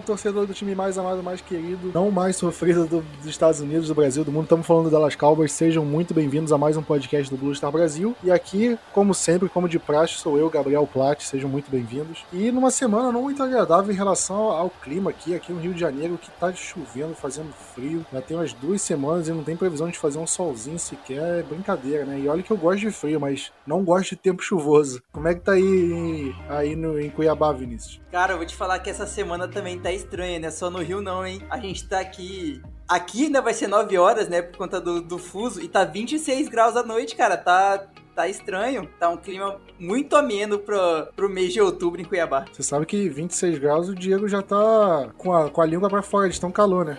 Torcedor do time mais amado, mais querido, não mais sofrido do, dos Estados Unidos, do Brasil, do mundo. Estamos falando do Cowboys. Sejam muito bem-vindos a mais um podcast do Blue Star Brasil. E aqui, como sempre, como de praxe, sou eu, Gabriel Platt. Sejam muito bem-vindos. E numa semana não muito agradável em relação ao clima aqui, aqui no Rio de Janeiro, que tá chovendo, fazendo frio. Já tem umas duas semanas e não tem previsão de fazer um solzinho sequer. É brincadeira, né? E olha que eu gosto de frio, mas não gosto de tempo chuvoso. Como é que tá aí, aí no, em Cuiabá, Vinícius? Cara, eu vou te falar que essa semana também tá estranha, né? Só no Rio não, hein? A gente tá aqui. Aqui ainda vai ser 9 horas, né? Por conta do, do fuso. E tá 26 graus à noite, cara. Tá, tá estranho. Tá um clima muito ameno pro, pro mês de outubro em Cuiabá. Você sabe que 26 graus o Diego já tá com a, com a língua pra fora de tão calor, né?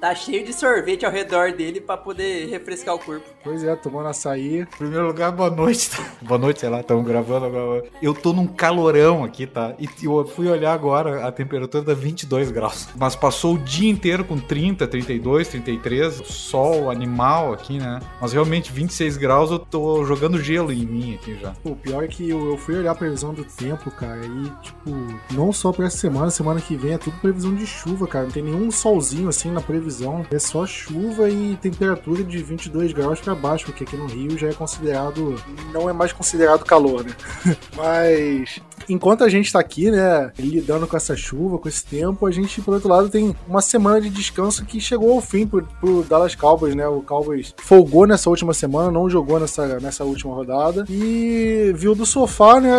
Tá cheio de sorvete ao redor dele pra poder refrescar o corpo. Pois é, tomando açaí. Em primeiro lugar, boa noite. boa noite, sei lá, estamos gravando agora. Eu tô num calorão aqui, tá? E eu fui olhar agora, a temperatura tá 22 graus. Mas passou o dia inteiro com 30, 32, 33. Sol, animal aqui, né? Mas realmente 26 graus eu tô jogando gelo em mim aqui já. O pior é que eu, eu fui olhar a previsão do tempo, cara, e, tipo, não só pra essa semana, semana que vem é tudo previsão de chuva, cara. Não tem nenhum solzinho assim na previsão. É só chuva e temperatura de 22 graus para baixo, porque aqui no Rio já é considerado. Não é mais considerado calor, né? Mas enquanto a gente tá aqui, né, lidando com essa chuva, com esse tempo, a gente, por outro lado, tem uma semana de descanso que chegou ao fim pro, pro Dallas Cowboys, né? O Cowboys folgou nessa última semana, não jogou nessa, nessa última rodada e viu do sofá, né,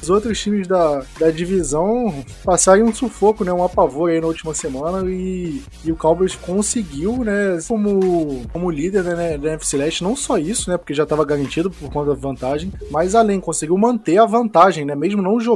os outros times da, da divisão passarem um sufoco, né, um apavor aí na última semana e, e o Cowboys conseguiu, né, como, como líder né, da NFC Leste, não só isso, né, porque já estava garantido por conta da vantagem, mas além, conseguiu manter a vantagem, né, mesmo não jogando,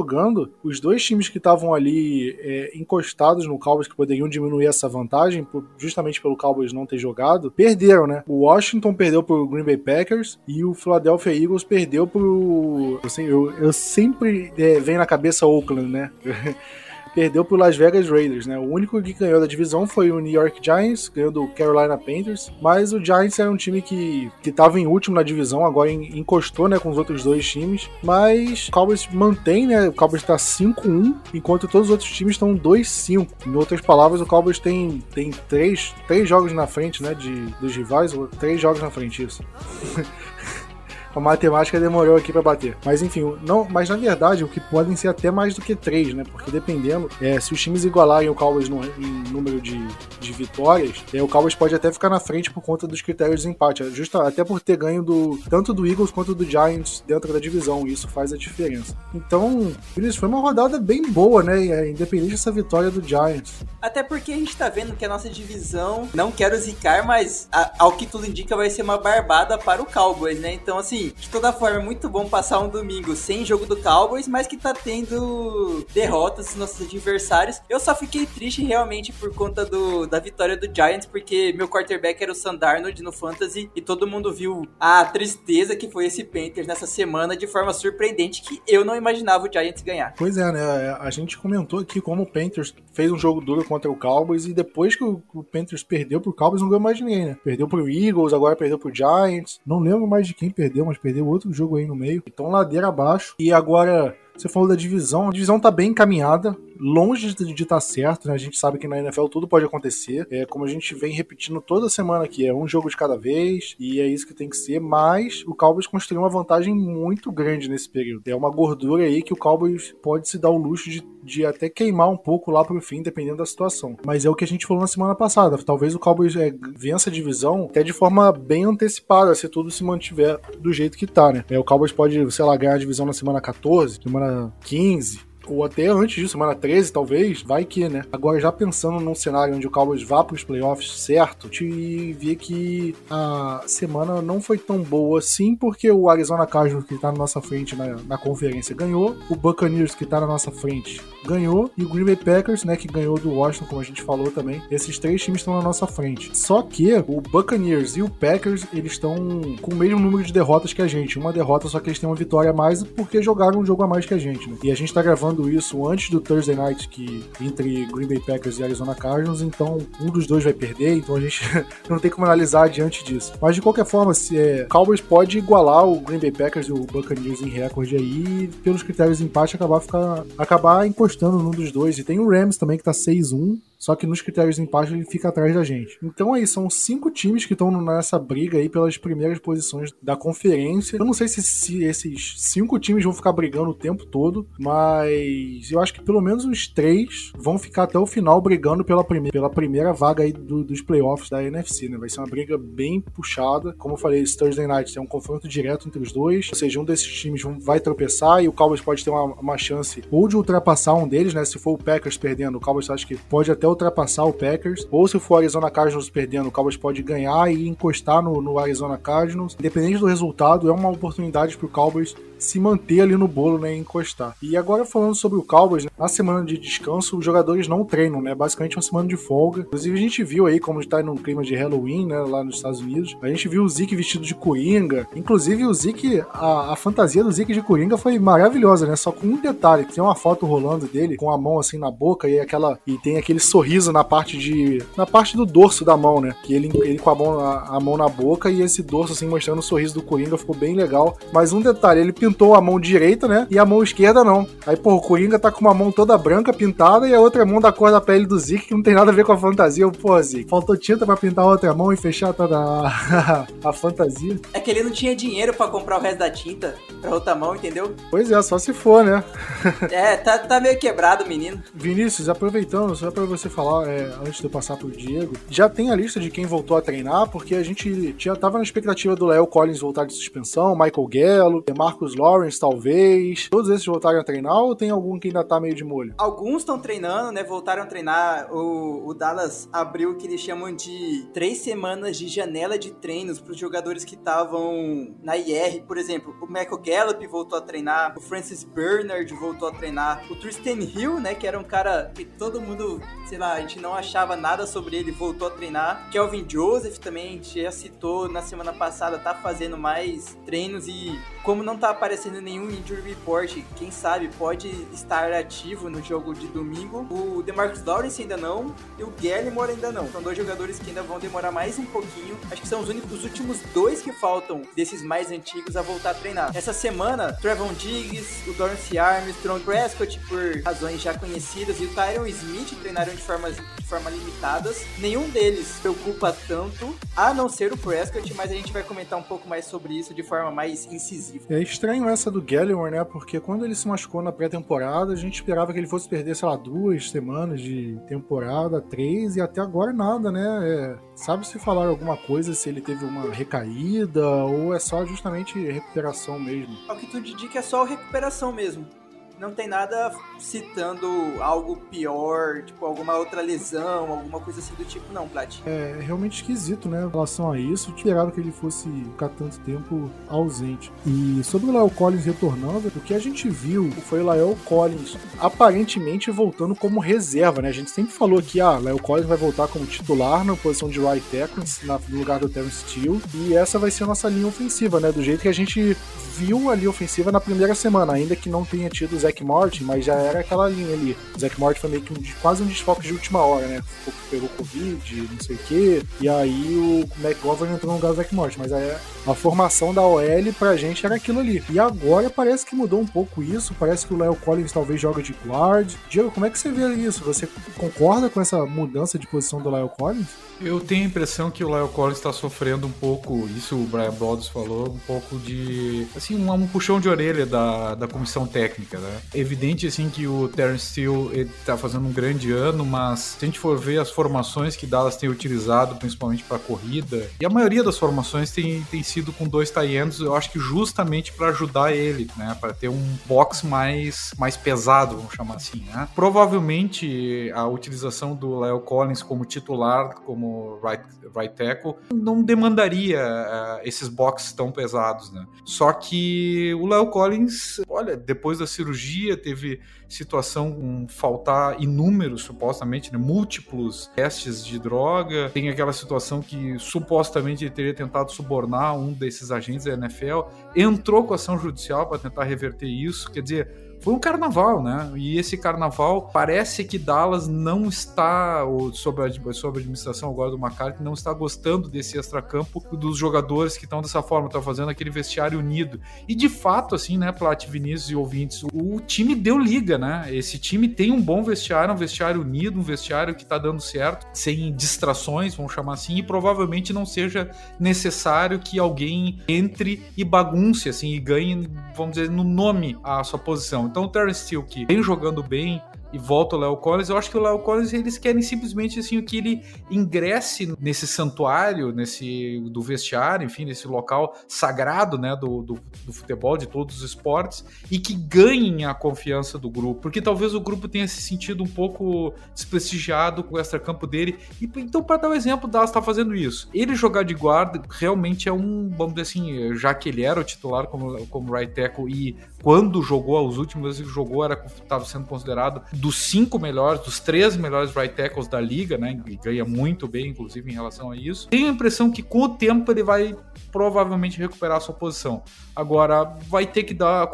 os dois times que estavam ali é, encostados no Cowboys, que poderiam diminuir essa vantagem, por, justamente pelo Cowboys não ter jogado, perderam, né? O Washington perdeu pro Green Bay Packers e o Philadelphia Eagles perdeu pro. Eu, eu, eu sempre é, vem na cabeça Oakland, né? perdeu pro Las Vegas Raiders, né? O único que ganhou da divisão foi o New York Giants, ganhou do Carolina Panthers, mas o Giants era um time que, que tava em último na divisão, agora encostou, né, com os outros dois times, mas o Cowboys mantém, né, o Cowboys tá 5-1, enquanto todos os outros times estão 2-5. Em outras palavras, o Cowboys tem, tem três, três jogos na frente, né, de, dos rivais, ou três jogos na frente, isso. a matemática demorou aqui para bater. Mas enfim, não, mas na verdade o que podem ser até mais do que três, né? Porque dependendo, é, se os times igualarem o Cowboys no, em número de, de vitórias, é, o Cowboys pode até ficar na frente por conta dos critérios de empate, é, justa, até por ter ganho do tanto do Eagles quanto do Giants dentro da divisão. Isso faz a diferença. Então, isso foi uma rodada bem boa, né? É, independente dessa vitória do Giants. Até porque a gente tá vendo que a nossa divisão, não quero zicar, mas a, ao que tudo indica vai ser uma barbada para o Cowboys, né? Então, assim, de toda forma, é muito bom passar um domingo sem jogo do Cowboys, mas que tá tendo derrotas dos nossos adversários. Eu só fiquei triste realmente por conta do, da vitória do Giants, porque meu quarterback era o Sandarnold no Fantasy e todo mundo viu a tristeza que foi esse Panthers nessa semana de forma surpreendente que eu não imaginava o Giants ganhar. Pois é, né? A gente comentou aqui como o Panthers fez um jogo duro contra o Cowboys e depois que o, o Panthers perdeu pro Cowboys não ganhou mais ninguém, né? Perdeu pro Eagles, agora perdeu pro Giants. Não lembro mais de quem perdeu, mas perdeu outro jogo aí no meio. Então ladeira abaixo. E agora você falou da divisão, a divisão tá bem encaminhada, longe de estar tá certo, né? A gente sabe que na NFL tudo pode acontecer. É como a gente vem repetindo toda semana aqui, é um jogo de cada vez e é isso que tem que ser, mas o Cowboys construiu uma vantagem muito grande nesse período. É uma gordura aí que o Cowboys pode se dar o luxo de, de até queimar um pouco lá pro fim, dependendo da situação. Mas é o que a gente falou na semana passada. Talvez o Cowboys é, vença a divisão até de forma bem antecipada, se tudo se mantiver do jeito que tá, né? É, o Cowboys pode, sei lá, ganhar a divisão na semana 14, semana semana 15, ou até antes disso, semana 13, talvez, vai que, né? Agora, já pensando num cenário onde o Cowboys vá para os playoffs certo, te vi que a semana não foi tão boa assim, porque o Arizona Cardinals, que tá na nossa frente na, na conferência, ganhou, o Buccaneers, que tá na nossa frente, ganhou, e o Green Bay Packers, né, que ganhou do Washington, como a gente falou também. Esses três times estão na nossa frente. Só que o Buccaneers e o Packers, eles estão com o mesmo número de derrotas que a gente. Uma derrota, só que eles têm uma vitória a mais porque jogaram um jogo a mais que a gente, né? E a gente tá gravando vendo isso antes do Thursday Night que entre Green Bay Packers e Arizona Cardinals, então um dos dois vai perder, então a gente não tem como analisar diante disso. Mas de qualquer forma, se é, Cowboys pode igualar o Green Bay Packers e o Buccaneers em recorde aí, pelos critérios de empate acabar ficar acabar encostando num dos dois. E tem o Rams também que tá 6-1. Só que nos critérios de empate ele fica atrás da gente. Então aí, são cinco times que estão nessa briga aí pelas primeiras posições da conferência. Eu não sei se, se, esses cinco times vão ficar brigando o tempo todo, mas eu acho que pelo menos uns três vão ficar até o final brigando pela, prime pela primeira vaga aí do, dos playoffs da NFC, né? Vai ser uma briga bem puxada. Como eu falei, esse Thursday Night é um confronto direto entre os dois, ou seja, um desses times vai tropeçar e o Cowboys pode ter uma, uma chance ou de ultrapassar um deles, né? Se for o Packers perdendo, o Cowboys acho que pode até ultrapassar o Packers, ou se for Arizona Cardinals perdendo, o Cowboys pode ganhar e encostar no, no Arizona Cardinals. Independente do resultado, é uma oportunidade para o Cowboys se manter ali no bolo, né, e encostar. E agora falando sobre o Cowboys, né, na semana de descanso, os jogadores não treinam, né, basicamente uma semana de folga. Inclusive a gente viu aí como está num clima de Halloween, né, lá nos Estados Unidos. A gente viu o Zeke vestido de Coringa. Inclusive o Zeke, a, a fantasia do Zeke de Coringa foi maravilhosa, né, só com um detalhe, tem uma foto rolando dele com a mão assim na boca e aquela e tem aquele sorriso na parte de na parte do dorso da mão, né, que ele, ele com a mão, a, a mão na boca e esse dorso assim mostrando o sorriso do Coringa ficou bem legal. Mas um detalhe, ele pintou pintou a mão direita, né? E a mão esquerda não. Aí, pô, o Coringa tá com uma mão toda branca pintada e a outra mão da cor da pele do Zeke, que não tem nada a ver com a fantasia. Pô, Zeke, faltou tinta pra pintar a outra mão e fechar toda a, a fantasia. É que ele não tinha dinheiro pra comprar o resto da tinta pra outra mão, entendeu? Pois é, só se for, né? é, tá, tá meio quebrado menino. Vinícius, aproveitando, só pra você falar, é, antes de eu passar pro Diego, já tem a lista de quem voltou a treinar, porque a gente já tava na expectativa do Léo Collins voltar de suspensão, Michael Gallo, Marcos Lawrence, talvez. Todos esses voltaram a treinar ou tem algum que ainda tá meio de molho? Alguns estão treinando, né? Voltaram a treinar. O, o Dallas abriu o que eles chamam de três semanas de janela de treinos para os jogadores que estavam na IR. Por exemplo, o Michael Gallup voltou a treinar, o Francis Bernard voltou a treinar, o Tristan Hill, né? Que era um cara que todo mundo, sei lá, a gente não achava nada sobre ele, voltou a treinar. Kelvin Joseph também, a gente já citou na semana passada, tá fazendo mais treinos e como não tá aparecendo nenhum injury report, quem sabe pode estar ativo no jogo de domingo. O DeMarcus Lawrence ainda não e o Gallimore ainda não. São dois jogadores que ainda vão demorar mais um pouquinho. Acho que são os únicos os últimos dois que faltam desses mais antigos a voltar a treinar. Essa semana, Trevon Diggs, o Dorance Armstrong, Prescott por razões já conhecidas e o Tyron Smith treinaram de forma, de forma limitadas. Nenhum deles preocupa tanto, a não ser o Prescott, mas a gente vai comentar um pouco mais sobre isso de forma mais incisiva. É estranho essa do Gallimore, né? Porque quando ele se machucou na pré-temporada, a gente esperava que ele fosse perder, sei lá, duas semanas de temporada, três, e até agora nada, né? É, sabe se falar alguma coisa, se ele teve uma recaída, ou é só justamente recuperação mesmo? O que tudo indica é só recuperação mesmo não tem nada citando algo pior, tipo alguma outra lesão, alguma coisa assim do tipo, não, Plat. É realmente esquisito, né? Em relação a isso, eu esperava que ele fosse ficar tanto tempo ausente. E sobre o Lyle Collins retornando, o que a gente viu foi o Lyle Collins aparentemente voltando como reserva, né? A gente sempre falou que ah, Lyle Collins vai voltar como titular na posição de right tackle, no lugar do Terence Steele, e essa vai ser a nossa linha ofensiva, né? Do jeito que a gente viu a linha ofensiva na primeira semana, ainda que não tenha tido Zac Martin, mas já era aquela linha ali. O Zac Martin foi meio que um, quase um desfoque de última hora, né? Pegou Covid, não sei o quê. E aí o McGovern entrou no lugar do Zac Martin. Mas aí a formação da OL pra gente era aquilo ali. E agora parece que mudou um pouco isso. Parece que o Leo Collins talvez joga de guard. Diego, como é que você vê isso? Você concorda com essa mudança de posição do Leo Collins? Eu tenho a impressão que o Lyle Collins está sofrendo um pouco, isso o Brian Broaddus falou, um pouco de, assim, um, um, puxão de orelha da, da comissão técnica, né? Evidente, assim, que o Terence Steele está fazendo um grande ano, mas se a gente for ver as formações que Dallas tem utilizado, principalmente para corrida, e a maioria das formações tem, tem sido com dois tie ends, eu acho que justamente para ajudar ele, né? Para ter um box mais, mais pesado, vamos chamar assim, né? Provavelmente a utilização do Lyle Collins como titular, como right, right tackle, não demandaria uh, esses boxes tão pesados, né? Só que o Léo Collins, olha, depois da cirurgia teve situação com faltar inúmeros, supostamente, né, múltiplos testes de droga. Tem aquela situação que supostamente ele teria tentado subornar um desses agentes da NFL. Entrou com ação judicial para tentar reverter isso. Quer dizer, foi um carnaval, né? E esse carnaval parece que Dallas não está, ou sob a, sob a administração agora do McCarthy, não está gostando desse extracampo dos jogadores que estão dessa forma, estão fazendo aquele vestiário unido. E de fato, assim, né, Plat, Vinícius e ouvintes, o time deu liga, né? Esse time tem um bom vestiário, um vestiário unido, um vestiário que está dando certo, sem distrações, vamos chamar assim, e provavelmente não seja necessário que alguém entre e bagunce, assim, e ganhe, vamos dizer, no nome a sua posição. Então o Terence Steele, que vem jogando bem, e volta o Léo Collins, eu acho que o Léo Collins eles querem simplesmente assim que ele ingresse nesse santuário, nesse do vestiário, enfim, nesse local sagrado, né, do, do, do, futebol, de todos os esportes e que ganhem a confiança do grupo, porque talvez o grupo tenha se sentido um pouco desprestigiado com o extra-campo dele. E então para dar um exemplo, o Dallas está fazendo isso. Ele jogar de guarda realmente é um, vamos dizer assim, já que ele era o titular como como right tackle e quando jogou os últimos jogou era estava sendo considerado dos cinco melhores, dos três melhores right tackles da liga, né? E ganha muito bem, inclusive, em relação a isso. Tenho a impressão que com o tempo ele vai provavelmente recuperar a sua posição. Agora, vai ter que dar,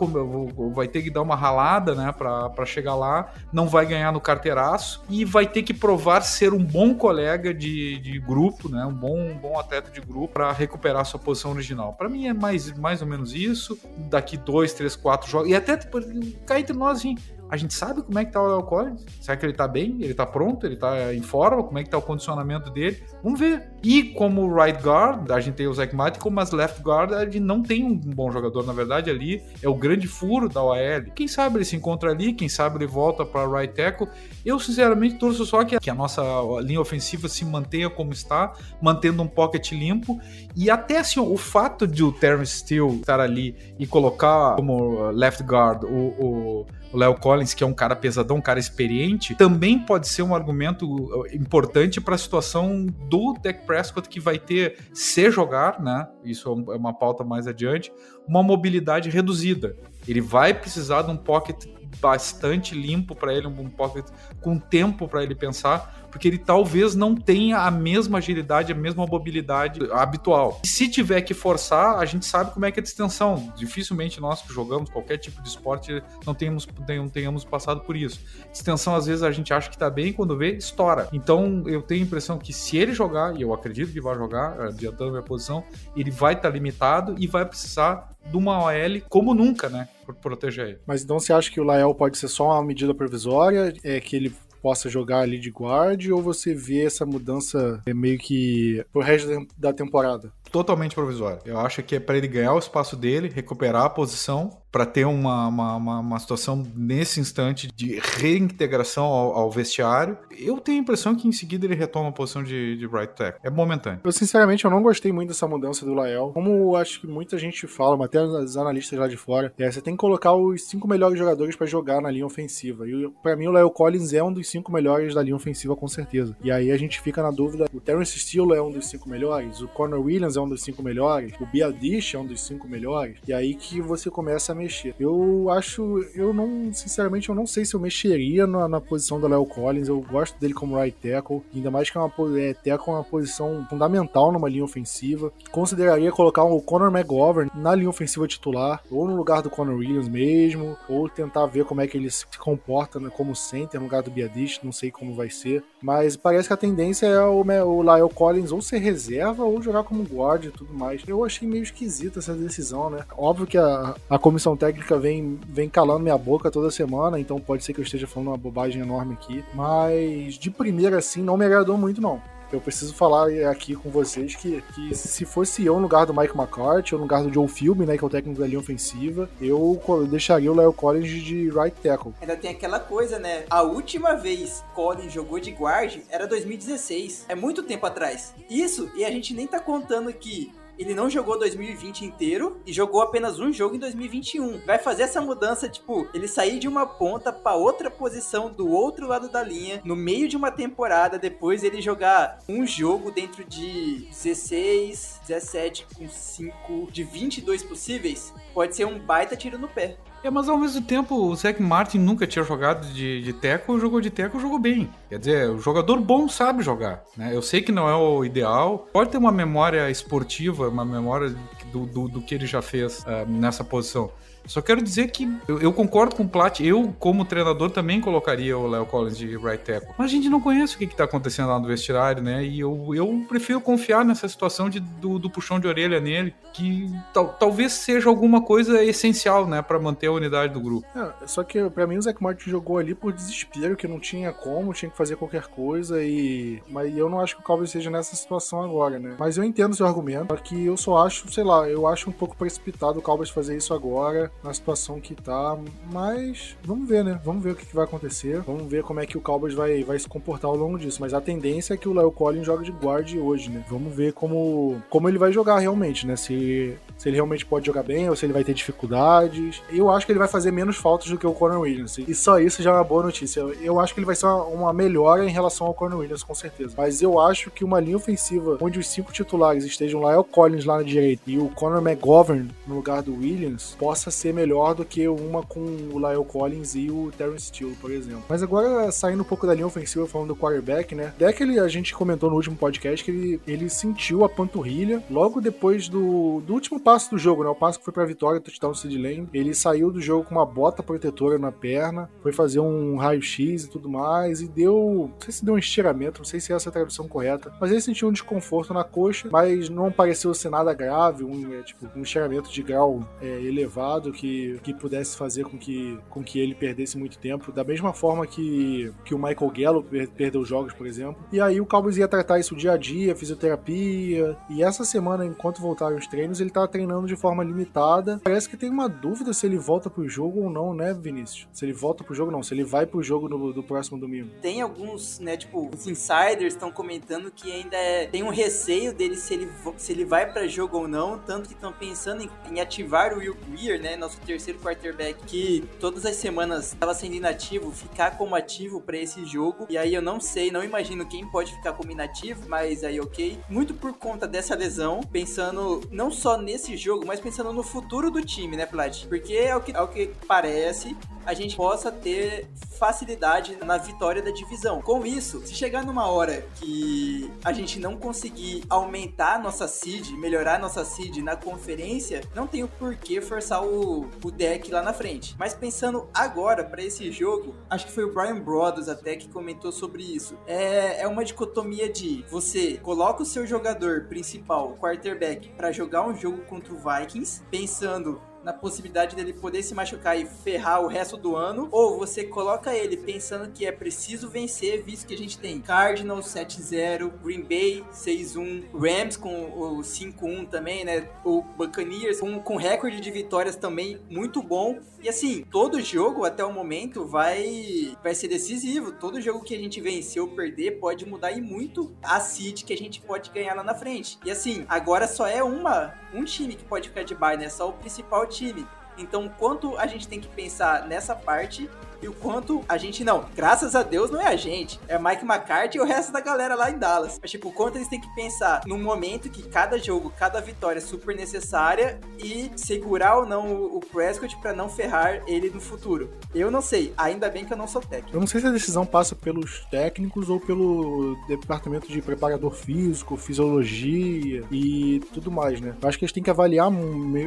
vai ter que dar uma ralada, né, para chegar lá. Não vai ganhar no carteiraço e vai ter que provar ser um bom colega de, de grupo, né, um bom, um bom atleta de grupo para recuperar a sua posição original. Para mim é mais, mais ou menos isso. Daqui dois, três, quatro jogos e até tipo, cá entre nós, assim, a gente sabe como é que tá o Léo Collins. Será que ele tá bem? Ele tá pronto? Ele tá em forma? Como é que tá o condicionamento dele? Vamos ver. E como right guard, a gente tem o Zach Martin, como as left guard, a gente não tem um bom jogador, na verdade, ali. É o grande furo da OL. Quem sabe ele se encontra ali, quem sabe ele volta para right tackle. Eu, sinceramente, torço só que a nossa linha ofensiva se mantenha como está, mantendo um pocket limpo. E até assim, o fato de o Terrence Steele estar ali e colocar como left guard o, o o Léo Collins, que é um cara pesadão, um cara experiente, também pode ser um argumento uh, importante para a situação do Dak Prescott, que vai ter, se jogar, né? Isso é, é uma pauta mais adiante, uma mobilidade reduzida. Ele vai precisar de um pocket bastante limpo para ele, um pocket com tempo para ele pensar, porque ele talvez não tenha a mesma agilidade, a mesma mobilidade habitual. E se tiver que forçar, a gente sabe como é que é a distensão. Dificilmente nós que jogamos qualquer tipo de esporte não tenhamos, não tenhamos passado por isso. Distensão, às vezes, a gente acha que tá bem, quando vê, estoura. Então, eu tenho a impressão que se ele jogar, e eu acredito que vai jogar, adiantando minha posição, ele vai estar tá limitado e vai precisar de uma OL como nunca, né? Proteger ele. Mas então você acha que o Lael pode ser só uma medida provisória? É que ele possa jogar ali de guard ou você vê essa mudança é, meio que pro resto da temporada? Totalmente provisória. Eu acho que é para ele ganhar o espaço dele, recuperar a posição para ter uma, uma, uma, uma, situação nesse instante de reintegração ao, ao, vestiário. Eu tenho a impressão que em seguida ele retoma a posição de, de right tackle. É momentâneo. Eu, sinceramente, eu não gostei muito dessa mudança do Lael. Como acho que muita gente fala, até os analistas lá de fora, é, você tem que colocar os cinco melhores jogadores para jogar na linha ofensiva. E para mim, o Lael Collins é um dos cinco melhores da linha ofensiva, com certeza. E aí a gente fica na dúvida: o Terence Steele é um dos cinco melhores, o Conor Williams é um dos cinco melhores, o Biadish é um dos cinco melhores. E aí que você começa a mexer. Eu acho, eu não, sinceramente, eu não sei se eu mexeria na, na posição do Léo Collins. Eu gosto dele como right tackle, ainda mais que é uma é, tackle é uma posição fundamental numa linha ofensiva. Consideraria colocar o Conor McGovern na linha ofensiva titular, ou no lugar do Conor Williams mesmo, ou tentar ver como é que ele se comporta né, como center no lugar do Biadish, não sei como vai ser. Mas parece que a tendência é o, o Lyle Collins ou ser reserva ou jogar como guard e tudo mais. Eu achei meio esquisita essa decisão, né? Óbvio que a, a comissão técnica vem, vem calando minha boca toda semana, então pode ser que eu esteja falando uma bobagem enorme aqui. Mas de primeira, assim, não me agradou muito, não eu preciso falar aqui com vocês que, que se fosse eu no lugar do Mike McCarthy ou no lugar do Joe Philby, né, que é o técnico da linha ofensiva, eu deixaria o Leo Collins de right tackle. Ainda tem aquela coisa, né? A última vez Collins jogou de guard era 2016. É muito tempo atrás. Isso, e a gente nem tá contando que ele não jogou 2020 inteiro e jogou apenas um jogo em 2021. Vai fazer essa mudança, tipo, ele sair de uma ponta para outra posição do outro lado da linha, no meio de uma temporada, depois ele jogar um jogo dentro de 16, 17 com 5, de 22 possíveis, pode ser um baita tiro no pé. É, mas ao mesmo tempo, o Zach Martin nunca tinha jogado de, de teco, jogou de teco, jogou bem. Quer dizer, o jogador bom sabe jogar, né? Eu sei que não é o ideal, pode ter uma memória esportiva, uma memória do, do, do que ele já fez uh, nessa posição. Só quero dizer que eu, eu concordo com o Plat, eu, como treinador, também colocaria o Léo Collins de right tackle. Mas a gente não conhece o que, está acontecendo lá no vestiário, né? E eu, eu prefiro confiar nessa situação de, do, do puxão de orelha nele, que tal, talvez seja alguma coisa essencial, né, para manter a unidade do grupo. É, só que para mim o Zach Martin jogou ali por desespero, que não tinha como, tinha que fazer qualquer coisa e. Mas eu não acho que o Cowboys seja nessa situação agora, né? Mas eu entendo seu argumento, só que eu só acho, sei lá, eu acho um pouco precipitado o Cowboys fazer isso agora, na situação que tá. Mas vamos ver, né? Vamos ver o que, que vai acontecer. Vamos ver como é que o Cowboys vai, vai se comportar ao longo disso. Mas a tendência é que o Léo Collins joga de guard hoje, né? Vamos ver como, como ele vai jogar realmente, né? Se, se ele realmente pode jogar bem ou se ele vai ter dificuldades. Eu acho que ele vai fazer menos faltas do que o Conor Williams. E só isso já é uma boa notícia. Eu acho que ele vai ser uma, uma melhora em relação ao Conor Williams, com certeza. Mas eu acho que uma linha ofensiva onde os cinco titulares estejam lá, é o Collins lá na direita e o Conor McGovern no lugar do Williams, possa ser melhor do que uma com o Lyle Collins e o Terrence Steele, por exemplo. Mas agora, saindo um pouco da linha ofensiva, falando do quarterback, né? Deck, ele, a gente comentou no último podcast que ele, ele sentiu a panturrilha logo depois do, do último passo do jogo, né? O passo que foi pra vitória, touchdown Sid Lamb. Ele saiu do jogo com uma bota protetora na perna, foi fazer um raio-x e tudo mais, e deu. Não sei se deu um estiramento, não sei se é essa a tradução correta, mas ele sentiu um desconforto na coxa, mas não pareceu ser nada grave, um, é, tipo, um estiramento de grau é, elevado que, que pudesse fazer com que, com que ele perdesse muito tempo, da mesma forma que, que o Michael Gallup perdeu jogos, por exemplo. E aí o Cowboys ia tratar isso dia a dia, fisioterapia, e essa semana, enquanto voltaram os treinos, ele tá treinando de forma limitada. Parece que tem uma dúvida se ele volta pro jogo ou não, né, Vinícius? Se ele volta pro jogo, não, se ele vai pro jogo no, do próximo domingo. Tem alguns, né, tipo, os insiders estão comentando que ainda é, tem um receio dele se ele, se ele vai para jogo ou não, tanto que estão pensando em, em, ativar o Will Greer, né, nosso terceiro quarterback, que todas as semanas estava sendo inativo, ficar como ativo para esse jogo. E aí eu não sei, não imagino quem pode ficar como inativo, mas aí ok. Muito por conta dessa lesão, pensando não só nesse jogo, mas pensando no futuro do time, né, Plat? Porque é o que, o que parece, a gente possa ter facilidade na vitória da divisão. Com isso, se chegar numa hora que a gente não conseguir aumentar nossa seed, melhorar nossa seed na conferência, não tem o porquê forçar o, o deck lá na frente. Mas pensando agora para esse jogo, acho que foi o Brian Brothers até que comentou sobre isso. É, é uma dicotomia de você coloca o seu jogador principal, quarterback, para jogar um jogo contra o Vikings, pensando na possibilidade dele poder se machucar e ferrar o resto do ano, ou você coloca ele pensando que é preciso vencer, visto que a gente tem Cardinals 7-0, Green Bay 6-1, Rams com o 5-1 também, né? O Buccaneers com, com recorde de vitórias também muito bom. E assim, todo jogo até o momento vai vai ser decisivo. Todo jogo que a gente vencer ou perder pode mudar e muito a seed que a gente pode ganhar lá na frente. E assim, agora só é uma um time que pode ficar de bye, né? Só o principal time. Então, quanto a gente tem que pensar nessa parte e o quanto a gente não. Graças a Deus não é a gente, é Mike McCarthy e o resto da galera lá em Dallas. Mas, tipo, o quanto eles têm que pensar no momento que cada jogo, cada vitória é super necessária e segurar ou não o Prescott para não ferrar ele no futuro. Eu não sei, ainda bem que eu não sou técnico. Eu não sei se a decisão passa pelos técnicos ou pelo departamento de preparador físico, fisiologia e tudo mais, né? Eu acho que eles têm que avaliar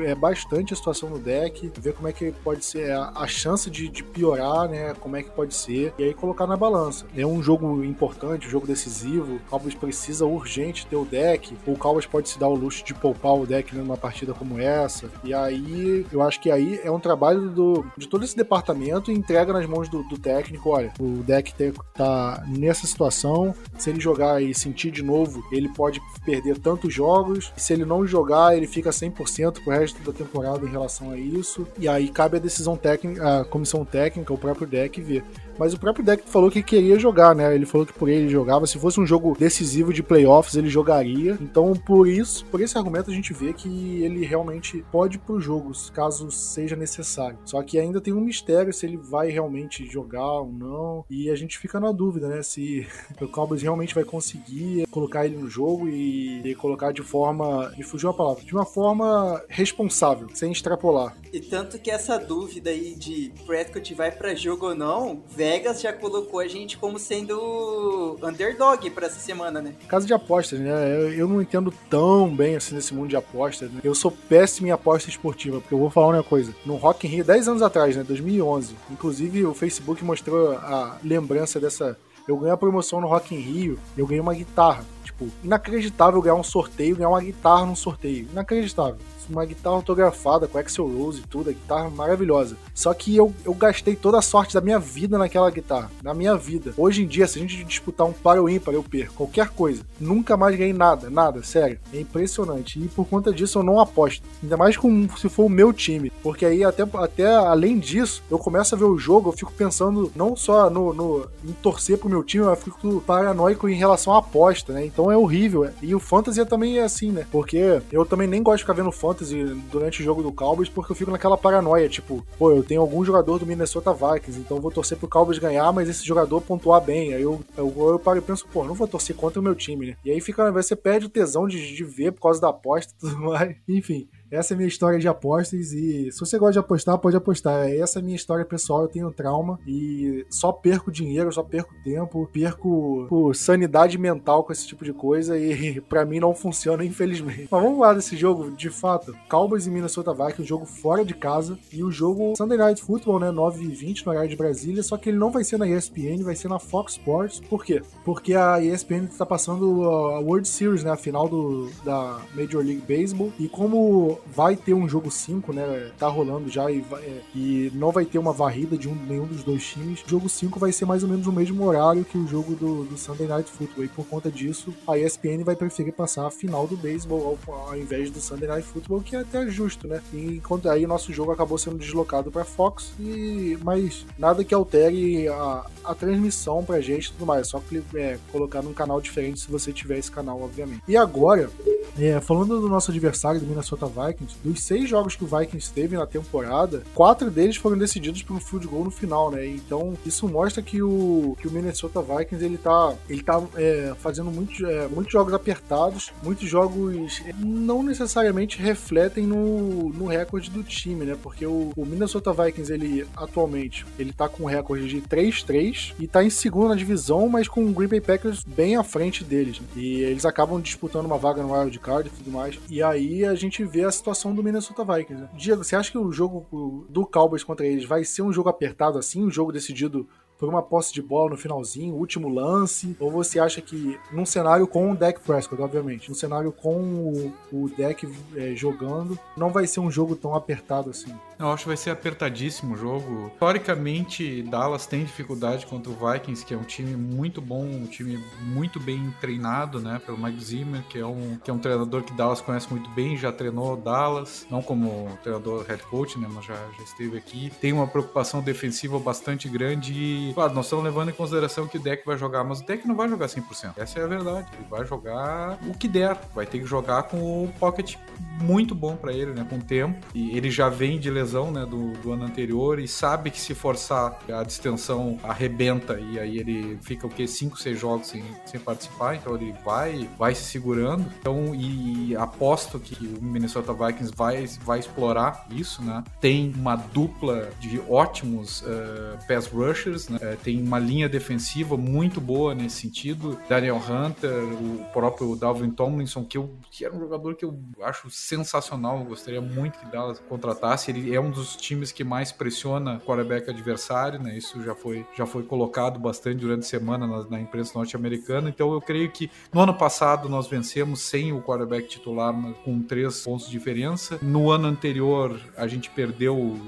é, bastante a situação no deck, ver como é que pode ser a, a chance de, de piorar né, como é que pode ser, e aí colocar na balança. É um jogo importante, um jogo decisivo, o Cowboys precisa urgente ter o deck, o Cowboys pode se dar o luxo de poupar o deck numa partida como essa, e aí eu acho que aí é um trabalho do, de todo esse departamento e entrega nas mãos do, do técnico, olha, o deck tá nessa situação, se ele jogar e sentir de novo, ele pode perder tantos jogos, se ele não jogar, ele fica 100% pro resto da temporada em relação a isso, e aí cabe a decisão técnica, a comissão técnica, o próprio próprio deck ver. Mas o próprio deck falou que queria jogar, né? Ele falou que por ele jogava. Se fosse um jogo decisivo de playoffs, ele jogaria. Então, por isso, por esse argumento, a gente vê que ele realmente pode ir pro jogo, caso seja necessário. Só que ainda tem um mistério se ele vai realmente jogar ou não. E a gente fica na dúvida, né? Se o Cowboys realmente vai conseguir colocar ele no jogo e, colocar de forma. Me fugiu a palavra. De uma forma responsável, sem extrapolar. E tanto que essa dúvida aí de Prescott vai para jogo ou não, Vegas já colocou a gente como sendo underdog para essa semana, né? Casa de apostas, né? Eu, eu, não entendo tão bem assim nesse mundo de apostas. Né? Eu sou péssimo em aposta esportiva, porque eu vou falar uma coisa. No Rock in Rio, 10 anos atrás, né? 2011. Inclusive, o Facebook mostrou a lembrança dessa eu ganhei a promoção no Rock in Rio, eu ganhei uma guitarra. Tipo, inacreditável ganhar um sorteio, ganhar uma guitarra num sorteio. Inacreditável uma guitarra autografada com Axel Rose e tudo, a guitarra maravilhosa. Só que eu, eu gastei toda a sorte da minha vida naquela guitarra, na minha vida. Hoje em dia, se a gente disputar um par ou ímpar, eu perco qualquer coisa. Nunca mais ganhei nada, nada, sério. É impressionante. E por conta disso eu não aposto. Ainda mais com, se for o meu time. Porque aí, até, até além disso, eu começo a ver o jogo, eu fico pensando não só no, no em torcer pro meu time, eu fico paranoico em relação à aposta, né? Então é horrível. E o Fantasy também é assim, né? Porque eu também nem gosto de ficar vendo Fantasy Fantasy durante o jogo do Cowboys porque eu fico naquela paranoia, tipo, pô, eu tenho algum jogador do Minnesota Vikings, então eu vou torcer pro Cowboys ganhar, mas esse jogador pontuar bem. Aí eu, eu, eu paro e penso, pô, não vou torcer contra o meu time, né? E aí fica, você perde o tesão de, de ver por causa da aposta e tudo mais. Enfim, essa é a minha história de apostas e se você gosta de apostar, pode apostar. Essa é a minha história pessoal, eu tenho trauma e só perco dinheiro, só perco tempo, perco por sanidade mental com esse tipo de coisa e para mim não funciona, infelizmente. Mas vamos lá desse jogo, de fato. Cowboys e Minnesota Vikings, um jogo fora de casa e o jogo Sunday Night Football, né, 9 e 20 no horário de Brasília, só que ele não vai ser na ESPN, vai ser na Fox Sports. Por quê? Porque a ESPN está passando a World Series, né, a final do, da Major League Baseball e como vai ter um jogo 5, né? Tá rolando já e, vai, é, e não vai ter uma varrida de um, nenhum dos dois times. O jogo 5 vai ser mais ou menos o mesmo horário que o jogo do, do Sunday Night Football. E por conta disso, a ESPN vai preferir passar a final do beisebol ao, ao, invés do Sunday Night Football, que é até justo, né? E enquanto aí nosso jogo acabou sendo deslocado para Fox, e mas nada que altere a, a transmissão pra gente e tudo mais. É só é, colocar num canal diferente se você tiver esse canal, obviamente. E agora, é, falando do nosso adversário, do Minnesota Vikings, dos seis jogos que o Vikings teve na temporada, quatro deles foram decididos por um field goal no final, né? Então, isso mostra que o, que o Minnesota Vikings ele tá, ele tá é, fazendo muitos, é, muitos jogos apertados, muitos jogos não necessariamente refletem no, no recorde do time, né? Porque o, o Minnesota Vikings, ele atualmente, ele tá com um recorde de 3-3 e tá em segundo na divisão, mas com o Green Bay Packers bem à frente deles. Né? E eles acabam disputando uma vaga no Wild card e tudo mais. E aí a gente vê a situação do Minnesota Vikings. Né? Diego, você acha que o jogo do Cowboys contra eles vai ser um jogo apertado assim, um jogo decidido por uma posse de bola no finalzinho, último lance? Ou você acha que, num cenário com o Deck Prescott, obviamente, num cenário com o, o Deck é, jogando, não vai ser um jogo tão apertado assim? Eu acho que vai ser apertadíssimo o jogo. Historicamente, Dallas tem dificuldade contra o Vikings, que é um time muito bom, um time muito bem treinado, né, pelo Mike Zimmer, que é um, que é um treinador que Dallas conhece muito bem, já treinou Dallas, não como treinador head coach, né, mas já, já esteve aqui. Tem uma preocupação defensiva bastante grande e, claro, nós estamos levando em consideração que o deck vai jogar, mas o deck não vai jogar 100%. Essa é a verdade. Ele vai jogar o que der. Vai ter que jogar com o pocket muito bom para ele, né, com tempo. E ele já vem de lesão lesão né, do, do, ano anterior e sabe que se forçar a distensão arrebenta e aí ele fica o que 5, 6 jogos sem, sem participar, então ele vai vai se segurando. Então e aposto que o Minnesota Vikings vai vai explorar isso, né? Tem uma dupla de ótimos uh, pass rushers, né? uh, tem uma linha defensiva muito boa nesse sentido. Daniel Hunter, o próprio Dalvin Tomlinson, que, eu, que era um jogador que eu acho sensacional, eu gostaria muito que Dallas contratasse. Ele é um dos times que mais pressiona o quarterback adversário, né? Isso já foi, já foi colocado bastante durante a semana na, na imprensa norte-americana. Então eu creio que no ano passado nós vencemos sem o quarterback titular com três pontos de diferença. No ano anterior a gente perdeu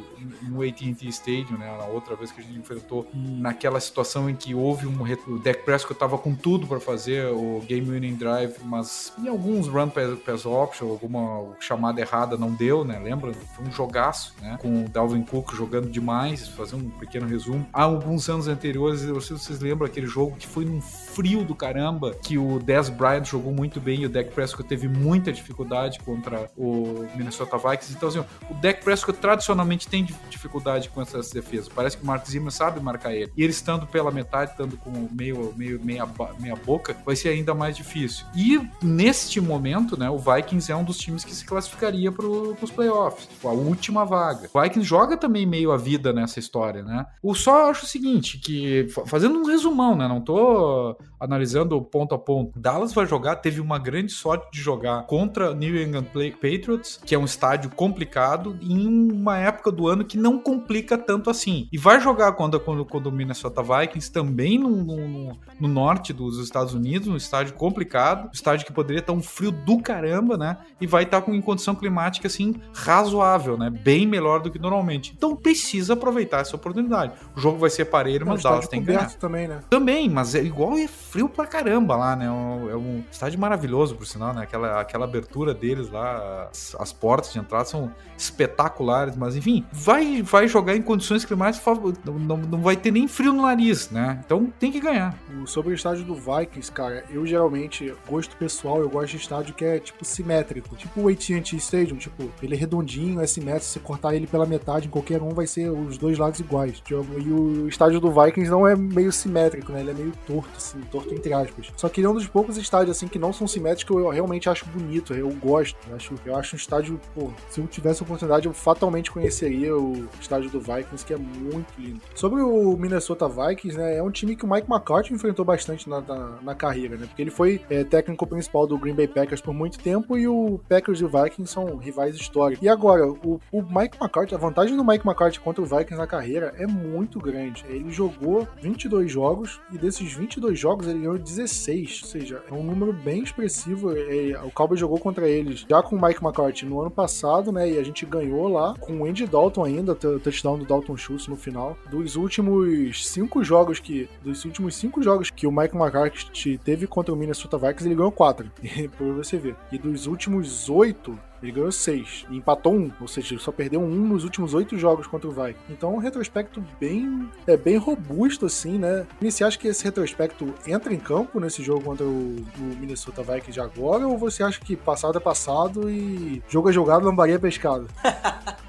no AT&T Stadium, né? Na outra vez que a gente enfrentou naquela situação em que houve um o Dak Prescott estava com tudo para fazer o game winning drive, mas em alguns run pass, pass option, alguma chamada errada não deu, né? Lembra? Foi um jogaço né? Com o Dalvin Cook jogando demais, fazer um pequeno resumo. Há alguns anos anteriores, eu sei se vocês lembram aquele jogo que foi num frio do caramba, que o Dez Bryant jogou muito bem e o Dak Prescott teve muita dificuldade contra o Minnesota Vikings. Então, assim, o Dak Prescott tradicionalmente tem dificuldade com essas defesas. Parece que o Mark Zimmer sabe marcar ele. E ele estando pela metade, estando com meio, meio meia, meia boca, vai ser ainda mais difícil. E neste momento, né, o Vikings é um dos times que se classificaria para os playoffs. A última vaga. O Vikings joga também meio a vida nessa história, né? O só acho o seguinte, que fazendo um resumão, né? Não tô analisando ponto a ponto. Dallas vai jogar, teve uma grande sorte de jogar contra New England Patriots, que é um estádio complicado, em uma época do ano que não complica tanto assim. E vai jogar contra, contra, o Minnesota Vikings também no, no, no, norte dos Estados Unidos, um estádio complicado, um estádio que poderia estar um frio do caramba, né? E vai estar com em condição climática assim razoável, né? Bem melhor do que normalmente. Então precisa aproveitar essa oportunidade. O jogo vai ser parelho, mas Dallas tem que ganhar. também, né? Também, mas é igual é frio pra caramba lá, né? É um estádio maravilhoso, por sinal, né? Aquela, aquela abertura deles lá, as, as portas de entrada são espetaculares, mas enfim, vai, vai jogar em condições climáticas, não, não vai ter nem frio no nariz, né? Então tem que ganhar. Sobre o estádio do Vikings, cara, eu geralmente, gosto pessoal, eu gosto de estádio que é tipo simétrico, tipo o AT&T Stadium, tipo, ele é redondinho, é simétrico, se cortar ele pela metade em qualquer um vai ser os dois lados iguais. E o estádio do Vikings não é meio simétrico, né? Ele é meio torto, assim, torto entre aspas. Só que ele é um dos poucos estádios assim que não são simétricos que eu realmente acho bonito, eu gosto. Eu acho, eu acho um estádio, pô, se eu tivesse a oportunidade, eu fatalmente conheceria o estádio do Vikings, que é muito lindo. Sobre o Minnesota Vikings, né, é um time que o Mike McCarthy enfrentou bastante na, na, na carreira, né, porque ele foi é, técnico principal do Green Bay Packers por muito tempo e o Packers e o Vikings são rivais históricos. E agora, o, o Mike McCarthy, a vantagem do Mike McCarthy contra o Vikings na carreira é muito grande. Ele jogou 22 jogos e desses 22 jogos ele ganhou 16, ou seja, é um número bem expressivo. É, o Cowboys jogou contra eles já com o Mike McCarthy no ano passado, né, e a gente ganhou lá com o Andy Dalton ainda, o touchdown do Dalton Schultz no final. Dos últimos cinco jogos que. Dos últimos cinco jogos que o Mike McCarthy teve contra o Minnesota Vikings, ele ganhou quatro. pra você ver. E dos últimos oito, ele ganhou seis e empatou um, ou seja, ele só perdeu um nos últimos oito jogos contra o Vikings. Então, um retrospecto bem, é bem robusto, assim, né? E você acha que esse retrospecto entra em campo nesse jogo contra o, o Minnesota Vikings de agora, ou você acha que passado é passado e jogo é jogado, lambaria é pescado?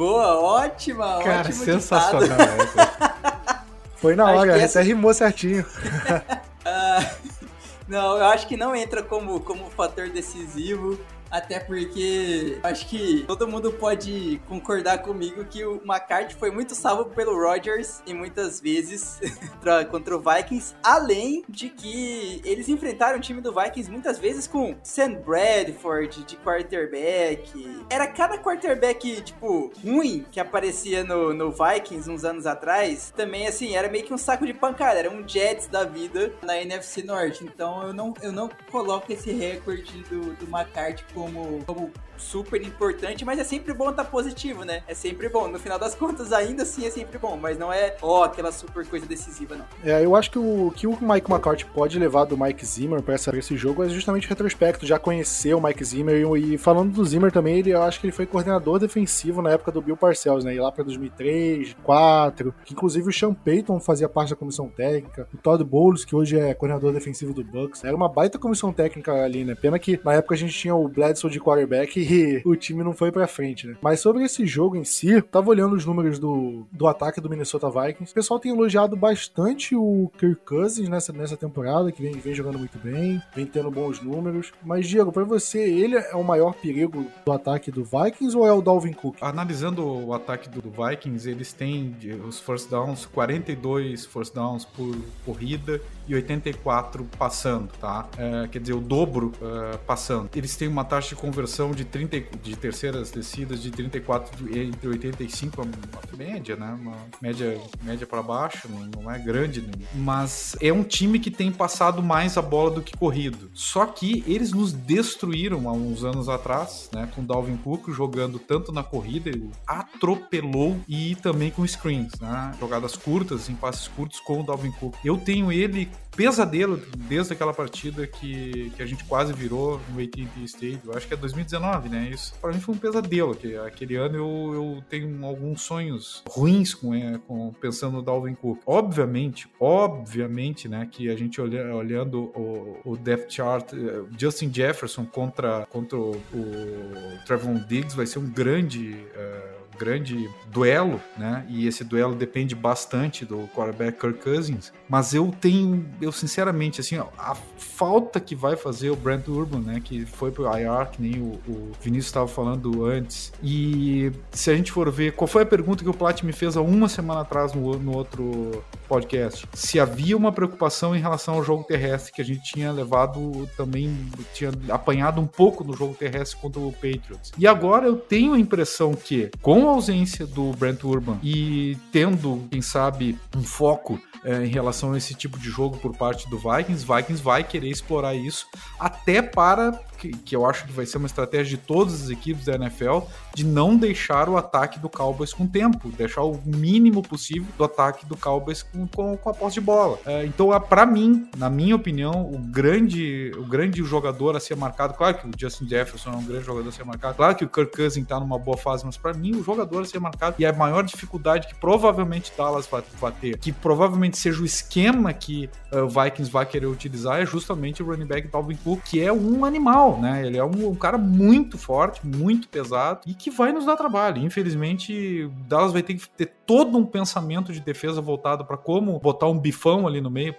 Boa, ótima, Cara, sensacional essa. Foi na hora, essa... até rimou certinho. uh, não, eu acho que não entra como, como fator decisivo. Até porque acho que todo mundo pode concordar comigo que o McCarthy foi muito salvo pelo Rodgers e muitas vezes contra o Vikings. Além de que eles enfrentaram o time do Vikings muitas vezes com Sam Bradford de quarterback. Era cada quarterback, tipo, ruim que aparecia no, no Vikings uns anos atrás. Também, assim, era meio que um saco de pancada. Era um Jets da vida na NFC Norte. Então eu não, eu não coloco esse recorde do, do McCarthy como, como super importante, mas é sempre bom estar tá positivo, né? É sempre bom. No final das contas, ainda assim é sempre bom, mas não é, ó, oh, aquela super coisa decisiva, não. É, eu acho que o que o Mike McCarthy pode levar do Mike Zimmer pra esse jogo é justamente o retrospecto, já conhecer o Mike Zimmer e, e, falando do Zimmer também, ele, eu acho que ele foi coordenador defensivo na época do Bill Parcells, né? E lá pra 2003, 2004, que inclusive o Sean Payton fazia parte da comissão técnica, o Todd Bowles, que hoje é coordenador defensivo do Bucks. Era uma baita comissão técnica ali, né? Pena que na época a gente tinha o Bledsoe de quarterback o time não foi pra frente, né? Mas sobre esse jogo em si, tava olhando os números do, do ataque do Minnesota Vikings. O pessoal tem elogiado bastante o Kirk Cousins nessa, nessa temporada, que vem, vem jogando muito bem, vem tendo bons números. Mas, Diego, pra você, ele é o maior perigo do ataque do Vikings ou é o Dalvin Cook? Analisando o ataque do Vikings, eles têm os first downs, 42 first downs por corrida e 84 passando, tá? É, quer dizer, o dobro é, passando. Eles têm uma taxa de conversão de 30 de terceiras descidas de 34 entre 85 uma média, né? Uma média média para baixo, não, não é grande, né? mas é um time que tem passado mais a bola do que corrido. Só que eles nos destruíram há uns anos atrás, né? Com Dalvin Cook jogando tanto na corrida, ele atropelou e também com screens, né? Jogadas curtas, em passes curtos com o Dalvin Cook. Eu tenho ele pesadelo desde aquela partida que, que a gente quase virou no AT&T Stadium. Acho que é 2019, né? Isso para mim foi um pesadelo. Que aquele ano eu, eu tenho alguns sonhos ruins com, é, com pensando no Dalvin Cook. Obviamente, obviamente, né? Que a gente olha, olhando o, o depth chart, eh, Justin Jefferson contra, contra o, o Trevon Diggs vai ser um grande uh, grande duelo, né? E esse duelo depende bastante do quarterback Kirk Cousins. Mas eu tenho, eu sinceramente, assim, a falta que vai fazer o Brent Urban, né? Que foi pro IR, que nem o, o Vinícius estava falando antes. E se a gente for ver, qual foi a pergunta que o Plat me fez há uma semana atrás no, no outro podcast? Se havia uma preocupação em relação ao jogo terrestre, que a gente tinha levado também, tinha apanhado um pouco no jogo terrestre contra o Patriots. E agora eu tenho a impressão que, com a ausência do Brent Urban e tendo, quem sabe, um foco é, em relação a esse tipo de jogo por parte do Vikings, Vikings vai querer explorar isso até para que, que, eu acho que vai ser uma estratégia de todas as equipes da NFL de não deixar o ataque do Cowboys com tempo, deixar o mínimo possível do ataque do Cowboys com, com, com a posse de bola. É, então, para mim, na minha opinião, o grande, o grande jogador a ser marcado, claro que o Justin Jefferson é um grande jogador a ser marcado, claro que o Kirk Cousins está numa boa fase, mas para mim o jogador a ser marcado e a maior dificuldade que provavelmente Dallas vai, vai ter, que provavelmente seja o esquema que uh, o Vikings vai querer utilizar, é justamente o running back Dalvin Cook, que é um animal, né? Ele é um, um cara muito forte, muito pesado e que vai nos dar trabalho. Infelizmente, Dallas vai ter que ter todo um pensamento de defesa voltado para como botar um bifão ali no meio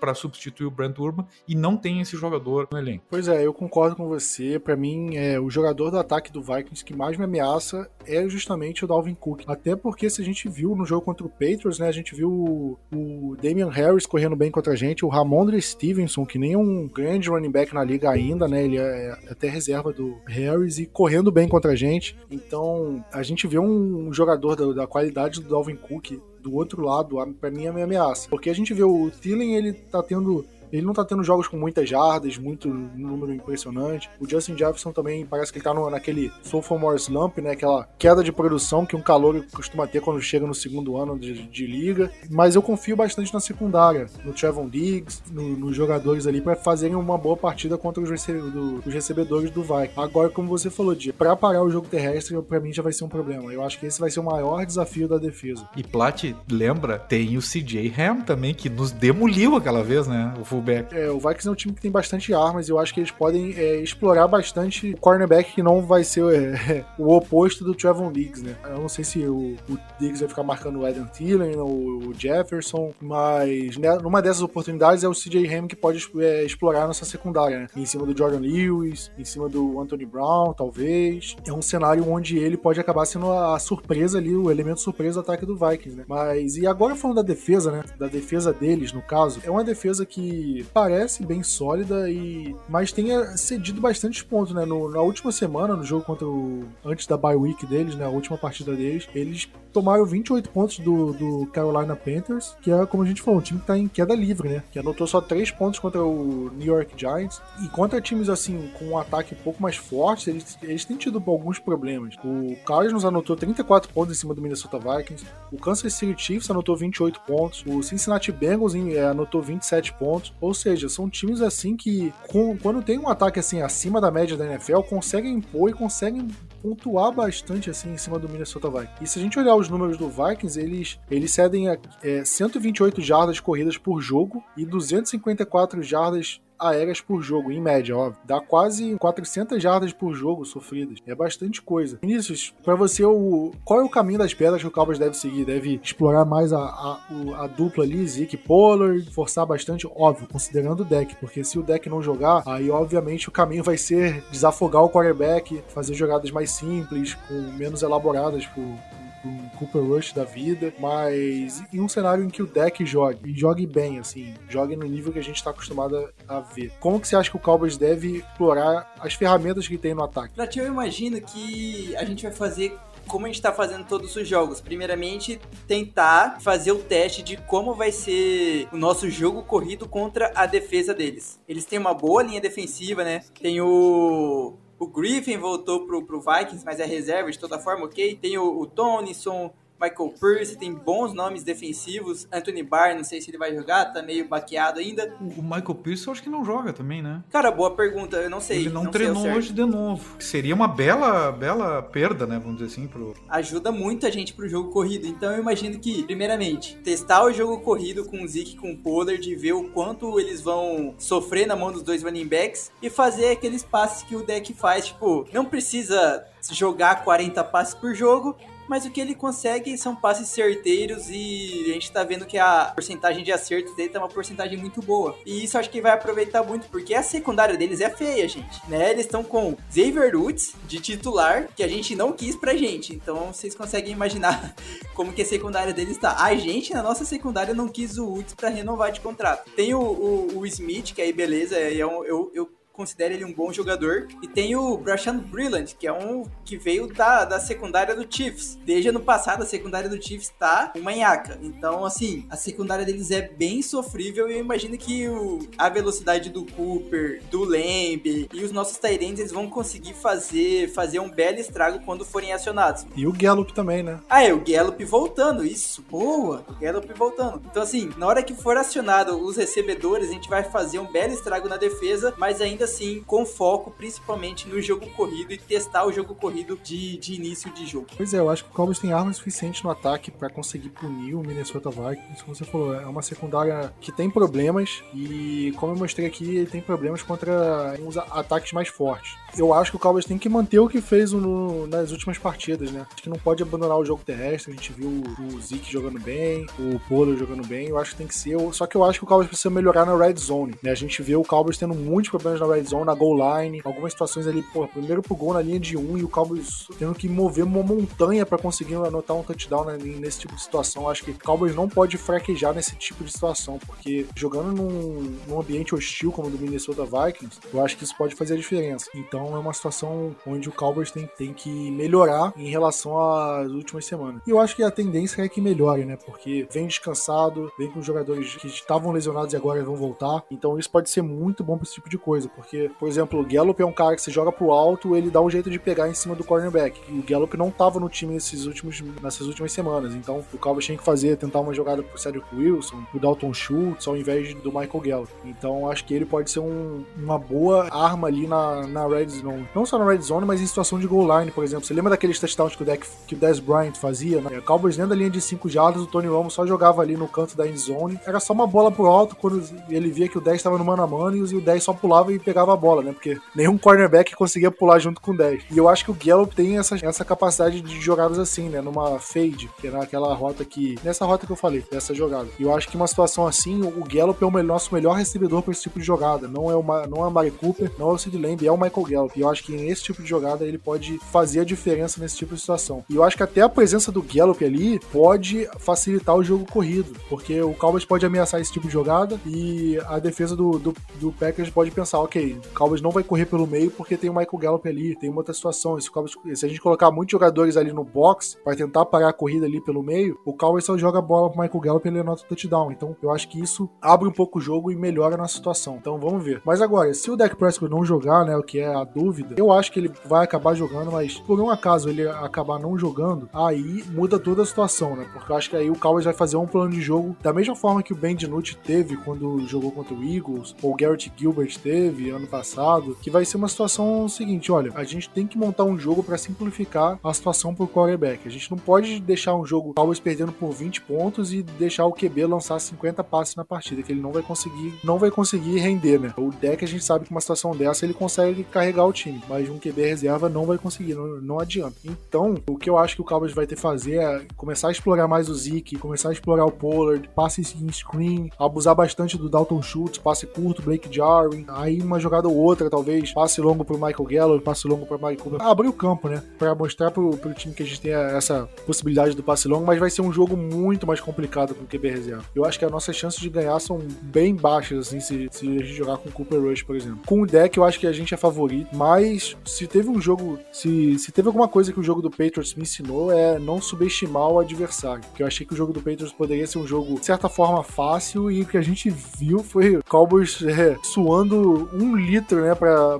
para substituir o Brent Urban e não tem esse jogador no elenco. Pois é, eu concordo com você. Para mim, é o jogador do ataque do Vikings que mais me ameaça é justamente o Dalvin Cook. Até porque se a gente viu no jogo contra o Patriots, né, a gente viu o, o Damian Harris correndo bem contra a gente, o Ramondre Stevenson, que nem um grande running back na liga ainda, né, ele é até reserva do Harris e correndo bem contra a gente. Então, a gente vê um jogador da, da qualidade do Dalvin Cook do outro lado, para mim é minha ameaça. Porque a gente vê o Thielen, ele tá tendo ele não tá tendo jogos com muitas jardas, muito número impressionante. O Justin Jefferson também parece que ele tá no, naquele sophomore slump, né? Aquela queda de produção que um calor costuma ter quando chega no segundo ano de, de liga. Mas eu confio bastante na secundária, no Trevon Diggs, no, nos jogadores ali, para fazerem uma boa partida contra os, rece do, os recebedores do Vikings. Agora, como você falou, Dia, pra parar o jogo terrestre, para mim já vai ser um problema. Eu acho que esse vai ser o maior desafio da defesa. E Plat, lembra, tem o CJ Ham também, que nos demoliu aquela vez, né? O fullback. É, o Vikings é um time que tem bastante armas e eu acho que eles podem é, explorar bastante o cornerback que não vai ser é, o oposto do Trevon Diggs, né? Eu não sei se o, o Diggs vai ficar marcando o Adam Thielen ou o Jefferson, mas né, numa dessas oportunidades é o CJ Ham que pode é, explorar nossa secundária, né? Em cima do Jordan Lewis, em cima do Anthony Brown, talvez. É um cenário onde ele pode acabar sendo a surpresa ali, o elemento surpresa do ataque do Vikings, né? Mas, e agora falando da defesa, né? Da defesa deles, no caso, é uma defesa que parece bem sólida e mas tenha cedido bastante pontos, né? No, na última semana, no jogo contra o antes da bye week deles, né, a última partida deles, eles tomaram 28 pontos do, do Carolina Panthers, que é como a gente falou, um time que tá em queda livre, né? Que anotou só 3 pontos contra o New York Giants e contra times assim com um ataque um pouco mais forte, eles, eles têm tido alguns problemas. O Cardinals anotou 34 pontos em cima do Minnesota Vikings, o Kansas City Chiefs anotou 28 pontos, o Cincinnati Bengals é, anotou 27 pontos, ou seja, são times assim que, com, quando tem um ataque assim acima da média da NFL, conseguem impor e conseguem pontuar bastante assim em cima do Minnesota Vikings. E se a gente olhar os números do Vikings, eles, eles cedem é, 128 jardas corridas por jogo e 254 jardas aéreas por jogo, em média, óbvio. Dá quase 400 jardas por jogo sofridas. É bastante coisa. Vinícius, para você, o, qual é o caminho das pedras que o Cowboys deve seguir? Deve explorar mais a, a, a dupla ali, Zeke Pollard, forçar bastante, óbvio, considerando o deck, porque se o deck não jogar, aí obviamente o caminho vai ser desafogar o quarterback, fazer jogadas mais simples, com menos elaboradas por, um Cooper Rush da vida, mas em um cenário em que o deck jogue, e jogue bem, assim, jogue no nível que a gente está acostumado a ver. Como que você acha que o Cowboys deve explorar as ferramentas que tem no ataque? Pra eu imagino que a gente vai fazer como a gente está fazendo todos os jogos. Primeiramente, tentar fazer o teste de como vai ser o nosso jogo corrido contra a defesa deles. Eles têm uma boa linha defensiva, né? Tem o o Griffin voltou pro, pro Vikings, mas é reserva de toda forma, ok. Tem o, o Tonison, Michael Pierce, tem bons nomes defensivos. Anthony Barr, não sei se ele vai jogar, tá meio baqueado ainda. O Michael Pierce eu acho que não joga também, né? Cara, boa pergunta, eu não sei. Ele não, não treinou hoje de novo. Seria uma bela, bela perda, né? Vamos dizer assim. Pro... Ajuda muito a gente pro jogo corrido. Então eu imagino que, primeiramente, testar o jogo corrido com o Zeke com o Pollard, ver o quanto eles vão sofrer na mão dos dois running backs e fazer aqueles passes que o deck faz. Tipo, não precisa jogar 40 passes por jogo, mas o que ele consegue são passes certeiros e a gente tá vendo que a porcentagem de acertos dele tá uma porcentagem muito boa. E isso acho que vai aproveitar muito, porque a secundária deles é feia, gente, né? Eles estão com Xavier Woods de titular, que a gente não quis pra gente. Então vocês conseguem imaginar como que a secundária deles tá. A gente, na nossa secundária, não quis o Woods pra renovar de contrato. Tem o, o, o Smith, que aí beleza, é um, eu, eu considero ele um bom jogador. E tem o Brashan Brillant, que é um que veio da, da secundária do Chiefs. Desde ano passado, a secundária do Chiefs tá uma manhaca. Então, assim, a secundária deles é bem sofrível. E eu imagino que o, a velocidade do Cooper, do Lamb e os nossos Tyrants eles vão conseguir fazer, fazer um belo estrago quando forem acionados. E o Gallup também, né? Ah, é, o Gallup voltando, isso, boa, o Gallup voltando. Então, assim, na hora que for acionado os recebedores, a gente vai fazer um belo estrago na defesa, mas ainda assim com foco principalmente no jogo corrido e testar o jogo corrido de, de início de jogo. Pois é, eu acho que o Cowboys tem armas suficientes no ataque para conseguir punir o Minnesota Vikings. Como você falou, é uma secundária que tem problemas e, como eu mostrei aqui, ele tem problemas contra uns ataques mais fortes. Eu acho que o Cowboys tem que manter o que fez no, nas últimas partidas, né? Acho que não pode abandonar o jogo terrestre. A gente viu o Zeke jogando bem, o Polo jogando bem. Eu acho que tem que ser. Só que eu acho que o Cowboys precisa melhorar na red zone. Né? A gente vê o Cowboys tendo muitos problemas na red zone, na goal line, algumas situações ali, pô, primeiro pro gol na linha de um e o Cowboys tendo que mover uma montanha para conseguir anotar um touchdown né, nesse tipo de situação. Acho que o Cowboys não pode fraquejar nesse tipo de situação, porque jogando num, num ambiente hostil como o do Minnesota Vikings, eu acho que isso pode fazer a diferença. Então é uma situação onde o Cowboys tem, tem que melhorar em relação às últimas semanas. E eu acho que a tendência é que melhore, né? Porque vem descansado, vem com jogadores que estavam lesionados e agora vão voltar. Então isso pode ser muito bom para esse tipo de coisa, porque porque, por exemplo, o Gallup é um cara que se joga pro alto, ele dá um jeito de pegar em cima do cornerback. E o Gallup não tava no time nesses últimos, nessas últimas semanas. Então, o Cowboys tinha que fazer, tentar uma jogada pro Cedric Wilson, pro Dalton Schultz, ao invés do Michael Gallup. Então, acho que ele pode ser um, uma boa arma ali na, na red zone. Não só na red zone, mas em situação de goal line, por exemplo. Você lembra daqueles touchdowns que o, que o Dez Bryant fazia? Né? O Cowboys dentro da linha de 5 jardas, o Tony Romo só jogava ali no canto da end zone. Era só uma bola pro alto quando ele via que o 10 estava no mano a mano e o 10 só pulava e pegava a bola, né? Porque nenhum cornerback conseguia pular junto com 10. E eu acho que o Gallup tem essa, essa capacidade de jogadas assim, né? Numa fade, que é naquela rota que. Nessa rota que eu falei, dessa jogada. E eu acho que uma situação assim, o Gallup é o nosso melhor recebedor para esse tipo de jogada. Não é, uma, não é o Mari Cooper, não é o Sid Lamb, é o Michael Gallup. E eu acho que nesse tipo de jogada ele pode fazer a diferença nesse tipo de situação. E eu acho que até a presença do Gallup ali pode facilitar o jogo corrido, porque o Cowboys pode ameaçar esse tipo de jogada e a defesa do, do, do Packers pode pensar, ok, o Cowboys não vai correr pelo meio porque tem o Michael Gallup ali, tem uma outra situação. Se, se a gente colocar muitos jogadores ali no box para tentar parar a corrida ali pelo meio, o Cowboys só joga a bola pro Michael Gallup e ele anota o touchdown. Então eu acho que isso abre um pouco o jogo e melhora na situação. Então vamos ver. Mas agora, se o Dak Prescott não jogar, né, o que é a dúvida, eu acho que ele vai acabar jogando, mas por um acaso ele acabar não jogando, aí muda toda a situação, né? Porque eu acho que aí o Cowboys vai fazer um plano de jogo da mesma forma que o Ben DiNucci teve quando jogou contra o Eagles, ou o Garrett Gilbert teve ano passado, que vai ser uma situação seguinte: olha, a gente tem que montar um jogo para simplificar a situação pro quarterback. A gente não pode deixar um jogo Cowboys perdendo por 20 pontos e deixar o QB lançar 50 passes na partida, que ele não vai conseguir, não vai conseguir render, né? O deck a gente sabe que uma situação dessa ele consegue carregar o time, mas um QB reserva não vai conseguir, não, não adianta. Então, o que eu acho que o Cowboys vai ter que fazer é começar a explorar mais o Zeke, começar a explorar o Pollard, passe em screen, abusar bastante do Dalton Schultz, passe curto, Blake Jarwin, aí uma jogada ou outra, talvez, passe longo pro Michael Gallup, passe longo pro Michael. Abrir o campo, né? Pra mostrar pro, pro time que a gente tem essa possibilidade do passe longo, mas vai ser um jogo muito mais complicado com o QB reserva. Eu acho que as nossas chances de ganhar são bem baixas, assim, se, se a gente jogar com o Cooper Rush, por exemplo. Com o deck, eu acho que a gente é favorito, mas se teve um jogo, se, se teve alguma coisa que o jogo do Patriots me ensinou, é não subestimar o adversário. Porque eu achei que o jogo do Patriots poderia ser um jogo, de certa forma, fácil, e o que a gente viu foi o Cowboys é, suando um litro, né,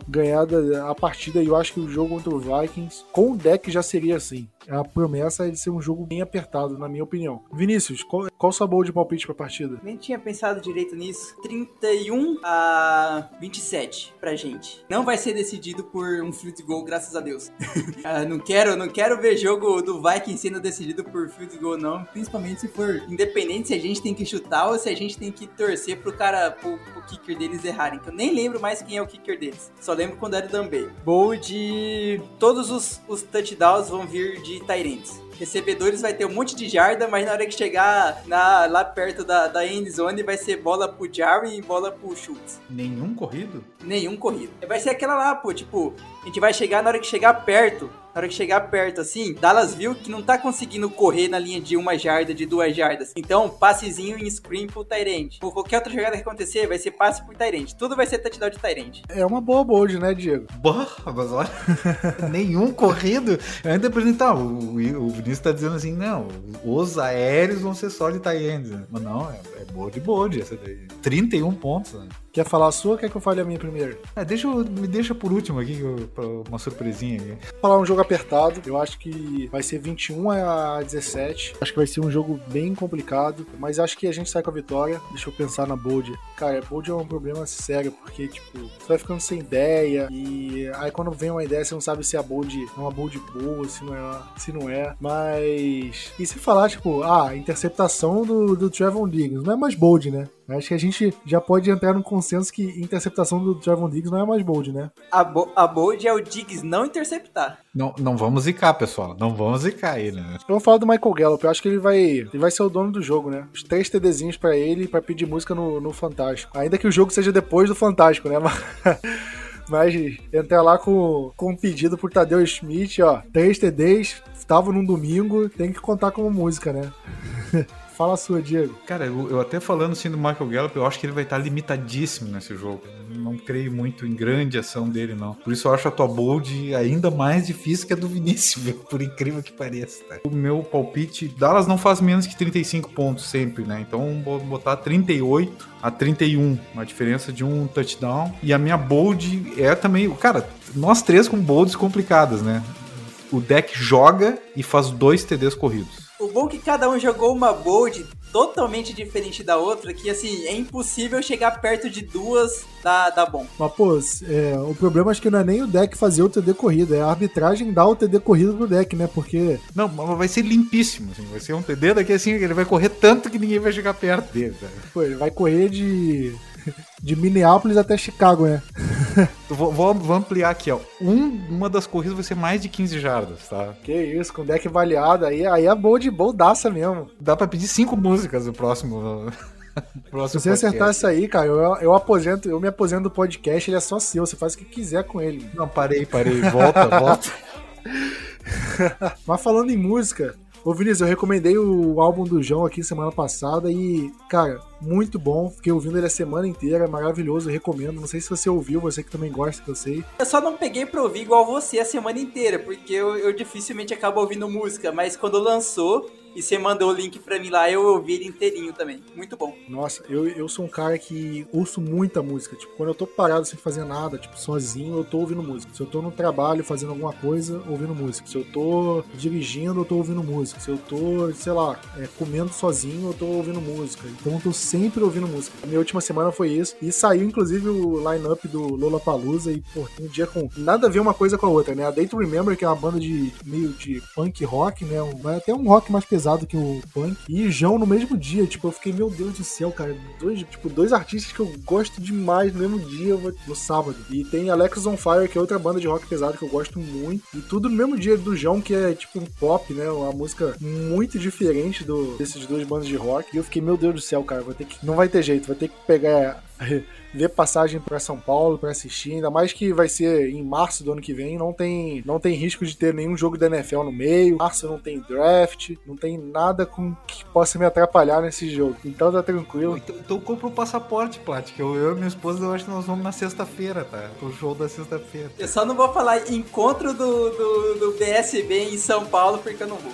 ganhar a partida. E eu acho que o jogo contra o Vikings, com o deck, já seria assim a promessa é de ser um jogo bem apertado, na minha opinião. Vinícius, qual, qual sabor de palpite pra partida? Nem tinha pensado direito nisso. 31 a 27 pra gente. Não vai ser decidido por um field goal, graças a Deus. ah, não quero, não quero ver jogo do Vikings sendo decidido por field goal, não. Principalmente se for independente se a gente tem que chutar ou se a gente tem que torcer pro cara, pro, pro kicker deles errarem. Que eu nem lembro mais quem é o kicker deles. Só lembro quando era o Dambay. Bold, todos os, os touchdowns vão vir de de Tyrants. Recebedores vai ter um monte de jarda, mas na hora que chegar na, lá perto da, da end zone vai ser bola pro Jarwin e bola pro Schultz. Nenhum corrido? Nenhum corrido. Vai ser aquela lá, pô, tipo, a gente vai chegar na hora que chegar perto na hora que chegar perto, assim, Dallas viu que não tá conseguindo correr na linha de uma jarda, de duas jardas. Então, passezinho em screen pro Tyrande. Por qualquer outra jogada que acontecer, vai ser passe pro Tyrande. Tudo vai ser touchdown de Tyrande. É uma boa bold, né, Diego? Boa, mas olha, nenhum corrido. Eu ainda apresentar, o, o Vinícius tá dizendo assim, não, os aéreos vão ser só de Tyrande. Mas não, é, é bold bold essa daí. 31 pontos, né? Quer falar a sua ou quer que eu fale a minha primeiro? É, deixa, me deixa por último aqui, uma surpresinha aqui. Vou falar um jogo apertado. Eu acho que vai ser 21 a 17. Acho que vai ser um jogo bem complicado, mas acho que a gente sai com a vitória. Deixa eu pensar na Bold. Cara, Bold é um problema sério, porque, tipo, você vai ficando sem ideia e aí quando vem uma ideia, você não sabe se a Bold é uma Bold boa, se não é. Se não é. Mas. E se falar, tipo, ah, interceptação do, do Trevon Diggs, não é mais Bold, né? Acho que a gente já pode entrar num consenso que interceptação do Trevon Diggs não é mais bold, né? A, bo a bold é o Diggs não interceptar. Não, não vamos zicar, pessoal. Não vamos zicar ele, né? Eu vou falar do Michael Gallup. Eu acho que ele vai, ele vai ser o dono do jogo, né? Os três TDzinhos pra ele pra pedir música no, no Fantástico. Ainda que o jogo seja depois do Fantástico, né? Mas... Mas entrar lá com, com um pedido por Tadeu Schmidt, ó. Três TDs, tava num domingo, tem que contar como música, né? Fala a sua, Diego. Cara, eu, eu, até falando assim do Michael Gallup, eu acho que ele vai estar limitadíssimo nesse jogo. Não creio muito em grande ação dele, não. Por isso eu acho a tua bold ainda mais difícil que a do Vinícius, por incrível que pareça. Tá? O meu palpite, Dallas não faz menos que 35 pontos sempre, né? Então vou botar 38 a 31, uma diferença de um touchdown. E a minha bold é também, cara, nós três com bolds complicadas, né? O deck joga e faz dois TDs corridos. O bom é que cada um jogou uma bold totalmente diferente da outra, que assim, é impossível chegar perto de duas da, da bom. Mas, pô, é, o problema acho que não é nem o deck fazer o TD corrida, é a arbitragem dar o TD corrido pro deck, né? Porque. Não, mas vai ser limpíssimo, assim, vai ser um TD daqui assim, ele vai correr tanto que ninguém vai chegar perto dele, cara. Pô, ele vai correr de de Minneapolis até Chicago, né? vou, vou, vou, ampliar aqui, ó. Um, uma das corridas vai ser mais de 15 jardas, tá? Que isso, com deck avaliado, aí, aí é boa de boldaça mesmo. Dá pra pedir cinco músicas no próximo. próximo Se você podcast. acertar isso aí, cara, eu, eu aposento, eu me aposento do podcast, ele é só seu, você faz o que quiser com ele. Não, parei, parei, volta, volta. Mas falando em música, Ô Vinícius, eu recomendei o álbum do João aqui semana passada e, cara, muito bom. Fiquei ouvindo ele a semana inteira, é maravilhoso, recomendo. Não sei se você ouviu, você que também gosta, que eu sei. Eu só não peguei pra ouvir igual você a semana inteira, porque eu, eu dificilmente acabo ouvindo música, mas quando lançou, e você mandou o link pra mim lá, eu ouvi ele inteirinho também. Muito bom. Nossa, eu, eu sou um cara que ouço muita música. Tipo, quando eu tô parado sem fazer nada, tipo, sozinho, eu tô ouvindo música. Se eu tô no trabalho fazendo alguma coisa, ouvindo música. Se eu tô dirigindo, eu tô ouvindo música. Se eu tô, sei lá, é, comendo sozinho, eu tô ouvindo música. Então eu tô sempre ouvindo música. Minha última semana foi isso. E saiu, inclusive, o line-up do Lola Palusa e, pô, tem um dia com nada a ver uma coisa com a outra, né? A Day to Remember, que é uma banda de meio de punk rock, né? Vai até um rock mais pesado que o punk. E João no mesmo dia, tipo, eu fiquei, meu Deus do céu, cara, dois, tipo, dois artistas que eu gosto demais no mesmo dia, no sábado. E tem Alex on Fire, que é outra banda de rock pesado que eu gosto muito. E tudo no mesmo dia do João, que é tipo um pop, né? Uma música muito diferente do, desses dois bandas de rock. E eu fiquei, meu Deus do céu, cara, ter que. Não vai ter jeito, vai ter que pegar ver passagem para São Paulo para assistir, ainda mais que vai ser em março do ano que vem, não tem, não tem risco de ter nenhum jogo da NFL no meio. Março não tem draft, não tem nada com que possa me atrapalhar nesse jogo. Então tá tranquilo. Então, então compra o passaporte, Plat, que eu, eu e minha esposa eu acho que nós vamos na sexta-feira, tá? Pro show da sexta-feira. Eu só não vou falar encontro do, do, do BSB em São Paulo porque eu não vou.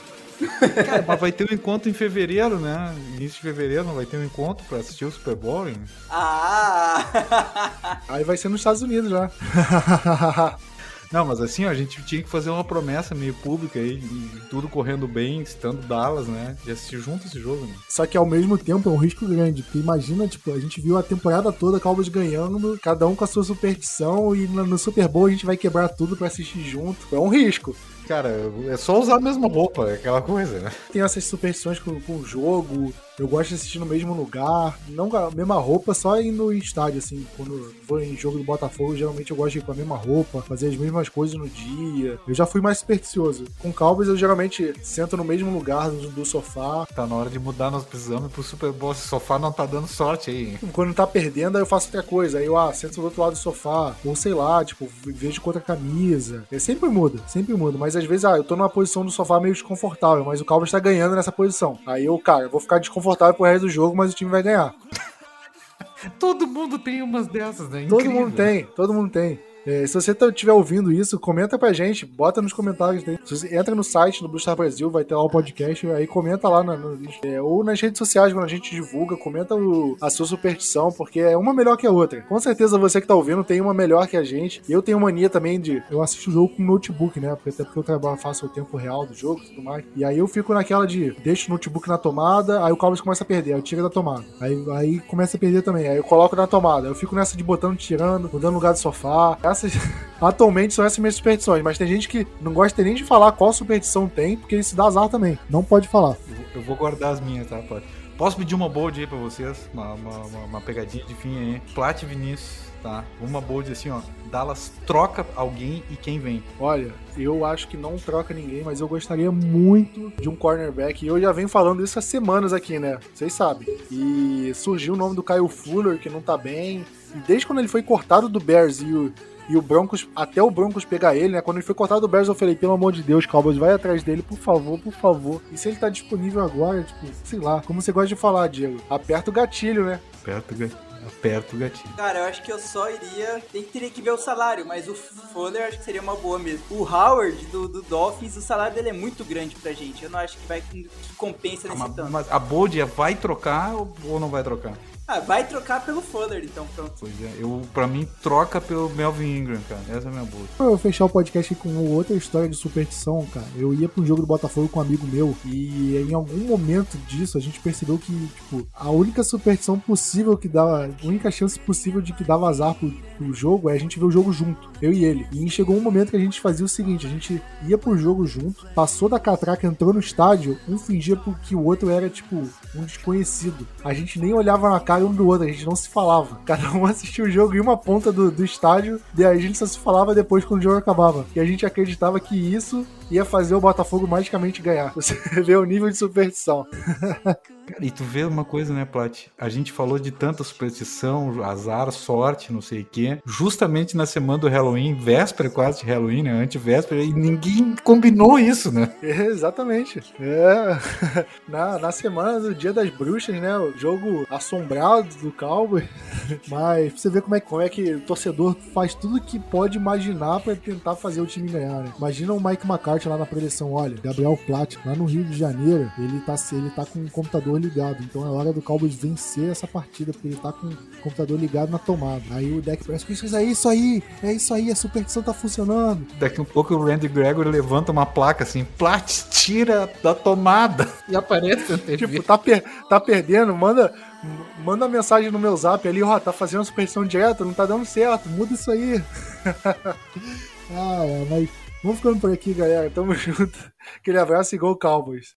Cara, mas vai ter um encontro em fevereiro, né? Início de fevereiro não vai ter um encontro pra assistir o Super Bowl, hein? Ah! Aí vai ser nos Estados Unidos já. Não, mas assim, ó, a gente tinha que fazer uma promessa meio pública aí, tudo correndo bem, estando Dallas, né? De assistir junto esse jogo, né? Só que ao mesmo tempo é um risco grande, porque imagina, tipo, a gente viu a temporada toda Cowboys ganhando, cada um com a sua superstição, e no Super Bowl a gente vai quebrar tudo para assistir junto. É um risco. Cara, é só usar a mesma roupa, é aquela coisa, né? Tem essas superstições com, com o jogo, eu gosto de assistir no mesmo lugar, não com a mesma roupa, só indo em estádio, assim. Quando vou em jogo do Botafogo, geralmente eu gosto de ir com a mesma roupa, fazer as mesmas coisas no dia. Eu já fui mais supersticioso. Com Cowboys, eu geralmente sento no mesmo lugar do, do sofá. Tá na hora de mudar, nós precisamos pro Super Bowl. Esse sofá não tá dando sorte aí. Quando tá perdendo, aí eu faço outra coisa. Aí eu, ah, sento do outro lado do sofá. Ou sei lá, tipo, vejo com outra camisa. É, sempre muda, sempre muda. Mas às vezes, ah, eu tô numa posição do sofá meio desconfortável, mas o Cowboys tá ganhando nessa posição. Aí eu, cara, eu vou ficar desconfortável pro resto do jogo, mas o time vai ganhar. todo mundo tem umas dessas, né? Incrível. Todo mundo tem, todo mundo tem. É, se você estiver tá, ouvindo isso, comenta pra gente, bota nos comentários. Entra no site do Blue Star Brasil, vai ter lá o podcast, aí comenta lá na, no, é, ou nas redes sociais quando a gente divulga, comenta o, a sua superstição, porque é uma melhor que a outra. Com certeza você que tá ouvindo tem uma melhor que a gente. Eu tenho mania também de. Eu assisto o jogo com notebook, né? Porque, até porque eu trabalho, faço o tempo real do jogo e tudo mais. E aí eu fico naquela de deixo o notebook na tomada, aí o Cowboys começa a perder, aí eu tiro da tomada. Aí, aí começa a perder também, aí eu coloco na tomada. Eu fico nessa de botando, tirando, mudando lugar do sofá. Essas. Atualmente são essas minhas superstições, mas tem gente que não gosta nem de falar qual superstição tem, porque se dá azar também. Não pode falar. Eu vou guardar as minhas, tá? Pode. Posso pedir uma bold aí pra vocês? Uma, uma, uma pegadinha de fim aí. Plat Vinícius, tá? Uma bold assim, ó. Dallas troca alguém e quem vem? Olha, eu acho que não troca ninguém, mas eu gostaria muito de um cornerback. E eu já venho falando isso há semanas aqui, né? Vocês sabem. E surgiu o nome do Kyle Fuller, que não tá bem. E desde quando ele foi cortado do Bears e o, e o Broncos, até o Broncos pegar ele, né? Quando ele foi cortado do Bears, eu falei, pelo amor de Deus, Cowboys, vai atrás dele, por favor, por favor. E se ele tá disponível agora, tipo, sei lá, como você gosta de falar, Diego? Aperta o gatilho, né? Aperta o gatilho. Aperta o gatilho. Cara, eu acho que eu só iria. Tem que teria que ver o salário, mas o Fuller acho que seria uma boa mesmo. O Howard do, do Dolphins, o salário dele é muito grande pra gente. Eu não acho que vai que compensa nesse mas, tanto. Mas a Boldia vai trocar ou não vai trocar? Ah, vai trocar pelo Fuller, então pronto. Pois é, eu, pra mim, troca pelo Melvin Ingram, cara. Essa é a minha boa. Eu vou fechar o podcast com outra história de superstição, cara. Eu ia pra um jogo do Botafogo com um amigo meu e em algum momento disso a gente percebeu que, tipo, a única superstição possível que dava, a única chance possível de que dava azar pro, pro jogo é a gente ver o jogo junto, eu e ele. E chegou um momento que a gente fazia o seguinte, a gente ia pro jogo junto, passou da catraca, entrou no estádio, um fingia que o outro era, tipo, um desconhecido. A gente nem olhava na cara um do outro, a gente não se falava. Cada um assistia o jogo em uma ponta do, do estádio, e a gente só se falava depois quando o jogo acabava. E a gente acreditava que isso ia fazer o Botafogo magicamente ganhar. Você vê o nível de superstição. Cara, e tu vê uma coisa, né, Plat? A gente falou de tanta superstição, azar, sorte, não sei o quê. Justamente na semana do Halloween, véspera quase de Halloween, né? Antivéspera, e ninguém combinou isso, né? É, exatamente. É. Na, na semana do Dia das Bruxas, né? O jogo assombrado do Cowboy. Mas você vê como é, como é que o torcedor faz tudo que pode imaginar para tentar fazer o time ganhar, né? Imagina o Mike McCarthy lá na preleção, olha, Gabriel Platt, lá no Rio de Janeiro, ele tá, ele tá com o computador ligado. Então é hora do Cowboys vencer essa partida, porque ele tá com o computador ligado na tomada. Aí o deck parece que isso é isso aí, é isso aí, a superstição tá funcionando. Daqui um pouco o Randy Gregory levanta uma placa assim, Platt, tira da tomada. E aparece Tipo, tá, per tá perdendo, manda manda mensagem no meu zap ali, ó, tá fazendo superstição direta, não tá dando certo, muda isso aí. ah, é, mas vamos ficando por aqui, galera. Tamo junto. Aquele abraço e gol Cowboys.